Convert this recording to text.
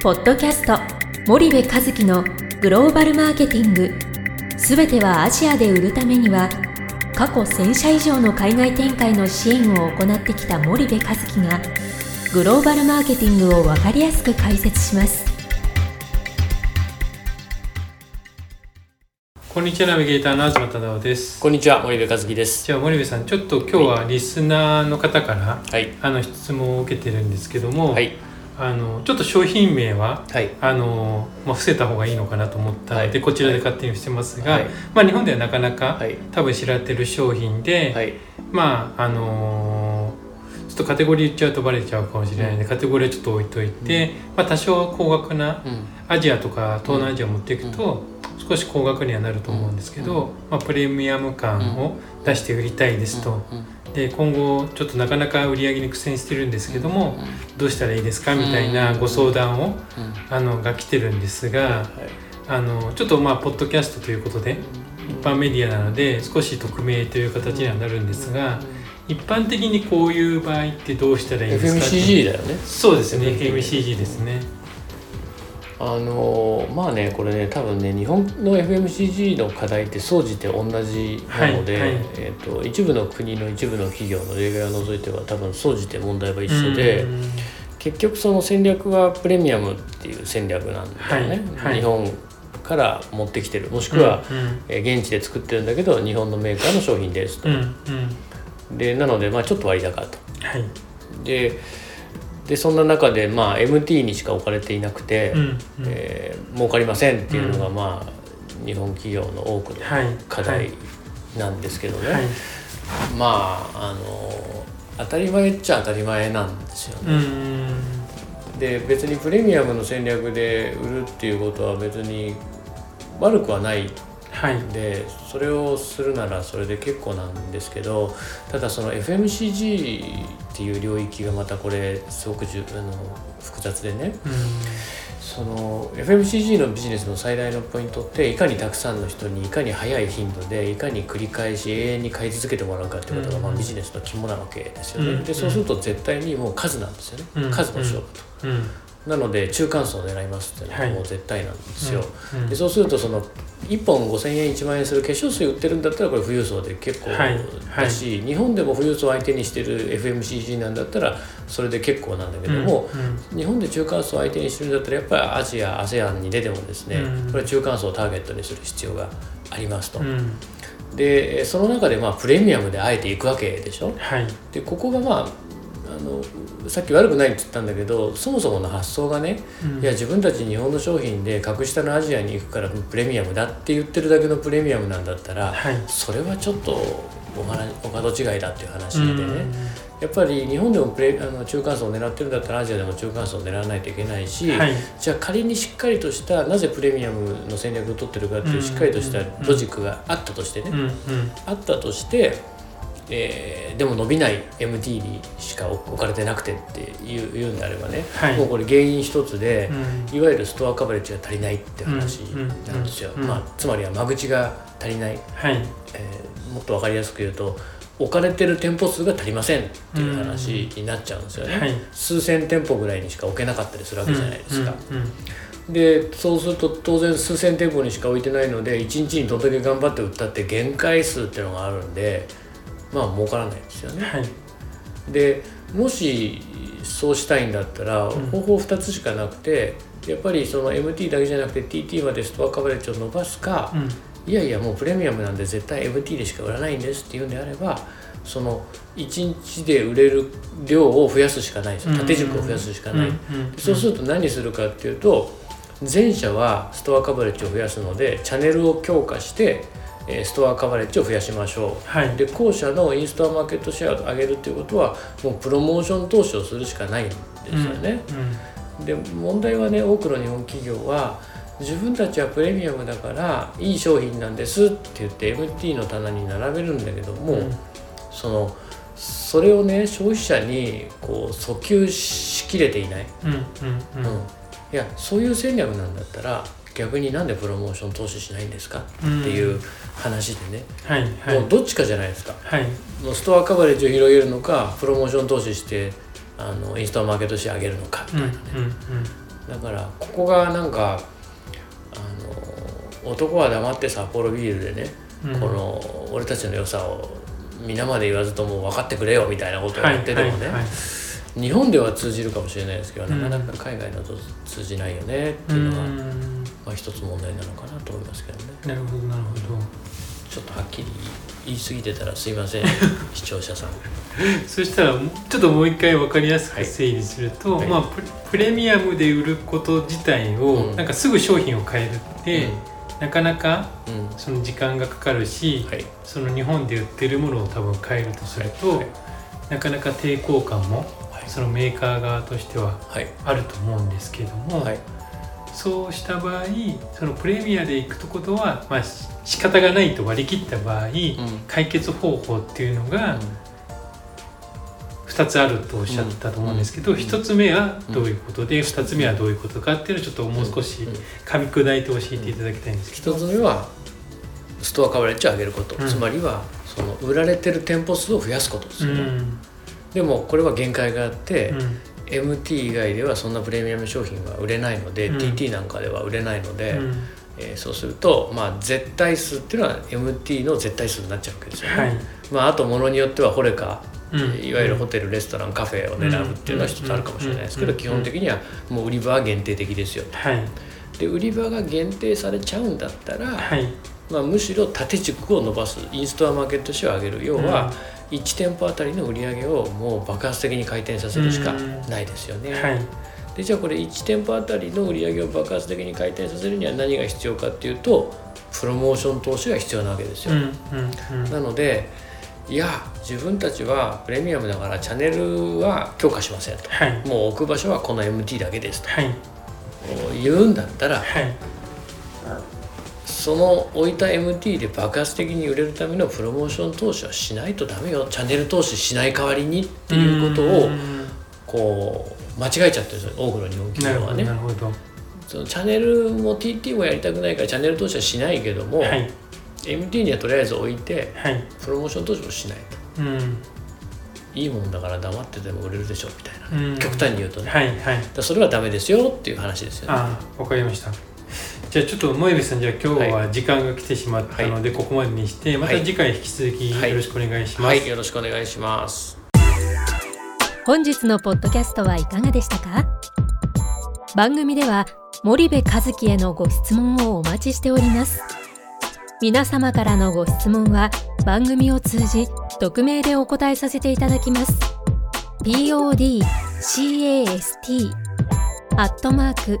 ポッドキャスト森部和樹のグローバルマーケティング。すべてはアジアで売るためには過去1000社以上の海外展開の支援を行ってきた森部和樹がグローバルマーケティングを分かりやすく解説します。こんにちはナビゲーターの東忠夫です。こんにちは森部和樹です。じゃあ森部さんちょっと今日はリスナーの方から、はい。あの質問を受けてるんですけども、はいあのちょっと商品名ははい。あの、まあ、伏せた方がいいのかなと思ったので、はい。こちらで勝手にしてますが、はい。まあ、日本ではなかなか、はい。多分知られてる商品で、はい。まああのとカテゴリー言っちゃうとバレちゃうかもしれないので、カテゴリーはちょっと置いといて、まあ、多少高額なうん。アジアとか東南アジアを持っていくと、少し高額にはなると思うんですけど、まあ、プレミアム感を出して売りたいですと、で今後ちょっとなかなか売り上げに苦戦してるんですけども、どうしたらいいですかみたいなご相談を、あのが来てるんですが、あのちょっとまあポッドキャストということで一般メディアなので少し匿名という形にはなるんですが、一般的にこういう場合ってどうしたらいいですか？FMCG だよね。そうですね。FMCG ですね。あのーまあねこれね多分ね日本の FMCG の課題って総じて同じなので、はいはい。えー、と一部の国の一部の企業の例外を除いては多分総じて問題は一緒で、うん。結局その戦略はプレミアムっていう戦略なんだよね、はいはい。日本から持ってきてる。もしくは、うんえー現地で作ってるんだけど日本のメーカーの商品ですと。うん、うんうんでなのでまあちょっと割高と。はい。ででそんな中でまあ MT にしか置かれていなくて、うんうん。えー儲かりませんっていうのがうんまあ日本企業の多くのはい課題なんですけどね、はい。まああの当たり前っちゃ当たり前なんですようね。ん。で別にプレミアムの戦略で売るっていうことは別に悪くはないはい。でそれをするならそれで結構なんですけどただその FMCG っていう領域がまたこれすごくじゅあの複雑でね。うん。その FMCG のビジネスの最大のポイントっていかにたくさんの人にいかに早い頻度でいかに繰り返し永遠に買い続けてもらうかってことが、うん。まあ、ビジネスの肝なわけですよね、うん。でそうすると絶対にもう数なんですよね、うん。数の勝負と、うんなので中間層を狙いますっていうのははい。もう絶対なんですよ、でそうするとその1本5000円1万円する化粧水売ってるんだったらこれ富裕層で結構はい。だし、日本でも富裕層を相手にしてる FMCG なんだったらそれで結構なんだけども、うん。日本で中間層を相手にしてるんだったらやっぱりアジア ASEAN に出てもですね、うん。これは中間層をターゲットにする必要がありますと。うん。でその中でまあプレミアムであえていくわけでしょ？はい。でここがまああのさっき悪くないって言ったんだけどそもそもの発想がねうん。いや自分たち日本の商品で格下のアジアに行くからプレミアムだって言ってるだけのプレミアムなんだったらはい。それはちょっとお話お門違いだっていう話でね、うん。やっぱり日本でもプレあの中間層を狙ってるんだったらアジアでも中間層を狙わないといけないし、はい。じゃあ仮にしっかりとしたなぜプレミアムの戦略を取ってるかっていうしっかりとしたロジックがあったとしてね、うん。うん。あったとして、えーでも伸びない MT にしか置かれてなくてっていう言うんであればね、はい。もうこれ原因一つで、うん。いわゆるストアカバレッジが足りないって話なんですよ、まあ、つまりは間口が足りない、はい。えーもっと分かりやすく言うと置かれてる店舗数が足りませんっていう話になっちゃうんですよね、はい。数千店舗ぐらいにしか置けなかったりするわけじゃないですか、でそうすると当然数千店舗にしか置いてないので1日にどんだけ頑張って売ったって限界数っていうのがあるんでまあ儲からないですよね。はい。でもしそうしたいんだったらん。方法2つしかなくてやっぱりその MT だけじゃなくて TT までストアカバレッジを伸ばすか、うん。いやいやもうプレミアムなんで絶対 MT でしか売らないんですっていうんであればその1日で売れる量を増やすしかないんですよ。縦軸を増やすしかない。そうすると何するかっていうと前者はストアカバレッジを増やすのでチャンネルを強化してえーストアカバレッジを増やしましょう、はい。で後者のインストアマーケットシェアを上げるっていうことはもうプロモーション投資をするしかないんですよね、で問題はね多くの日本企業は自分たちはプレミアムだからいい商品なんですって言って MT の棚に並べるんだけども、うん。そのそれをね消費者にこう訴求しきれていない、うんうんうん。うん。いやそういう戦略なんだったら逆になんでプロモーション投資しないんですか？っていう話でね、はいはい。もうどっちかじゃないですか。はい。もうストアカバレッジを広げるのかプロモーション投資してあのインストアマーケットシェア上げるのかみうんたいなね、うんだからここがなんかあの男は黙って札幌ビールでね、うん。この俺たちの良さを皆まで言わずとも分かってくれよみたいなことをはい言っててもね、はいはい日本では通じるかもしれないですけど、うん。なかなか海外だと通じないよねってういうのが、んまあ、一つ問題なのかなと思いますけどね。なるほどなるほど。ちょっとはっきり言い過ぎてたらすいません 視聴者さん。そしたらちょっともう一回分かりやすはい。く整理すると、はい。まあ、プレミアムで売ること自体を、うん。なんかすぐ商品を変えるって、なかなかうん、うんその時間がかかるし、はい。その日本で売ってるものを多分変えるとすると、はい。なかなか抵抗感もはい。そのメーカー側としてははい。あると思うんですけども、はいそうした場合そのプレミアで行くとことは、まあ、し仕方がないと割り切った場合、うん。解決方法っていうのが2つあるとおっしゃってたと思うんですけど、うん。1つ目はどういうことで、2つ目はどういうことかっていうのをちょっともう少しうん。噛み砕いて教えていただきたいんですけど。一つ目はストアカバレッジを上げること、うん。つまりはその売られてる店舗数を増やすことですよね、うん。でもこれは限界があって、うん MT 以外ではそんなプレミアム商品は売れないので、うん。TT なんかでは売れないので、うん。えーそうすると、まあ、絶対数っていうのは MT の絶対数になっちゃうわけですよね、はい。まあ、あとものによってはホレカ、うん。いわゆるホテルレストランカフェを狙うっていうのは一つあるかもしれないですけど、うん。基本的にはもう売り場は限定的ですよ。はい。で売り場が限定されちゃうんだったら、はい。まあ、むしろ縦軸を伸ばすインストアマーケットシェアを上げる。要は、1店舗あたりの売り上げをもう爆発的に回転させるしかないですよね。はい。でじゃあこれ1店舗あたりの売り上げを爆発的に回転させるには何が必要かっていうとプロモーション投資が必要なわけですよ。うんなのでいや自分たちはプレミアムだからチャンネルは強化しませんと。はい。もう置く場所はこの MT だけですと。はい。言うんだったらはいその置いた MT で爆発的に売れるためのプロモーション投資はしないとダメよ。チャンネル投資しない代わりにっていうことをうん。こう間違えちゃってるんですよ。多くの日本企業はね。なるほどそのチャンネルも TT もやりたくないからチャンネル投資はしないけども、はい。MT にはとりあえず置いてはい。プロモーション投資もしないと。うん。いいもんだから黙ってても売れるでしょみたいな、うん。極端に言うとね、はいはい。らそれはダメですよっていう話ですよね。わかりましたじゃあちょっと萌部さんじゃあ今日は時間が来てしまったのでここまでにしてまた次回引き続きよろしくお願いします、はい。よろしくお願いします。本日のポッドキャストはいかがでしたか？番組では森部和樹へのご質問をお待ちしております。皆様からのご質問は番組を通じ匿名でお答えさせていただきます。podcast アットマーク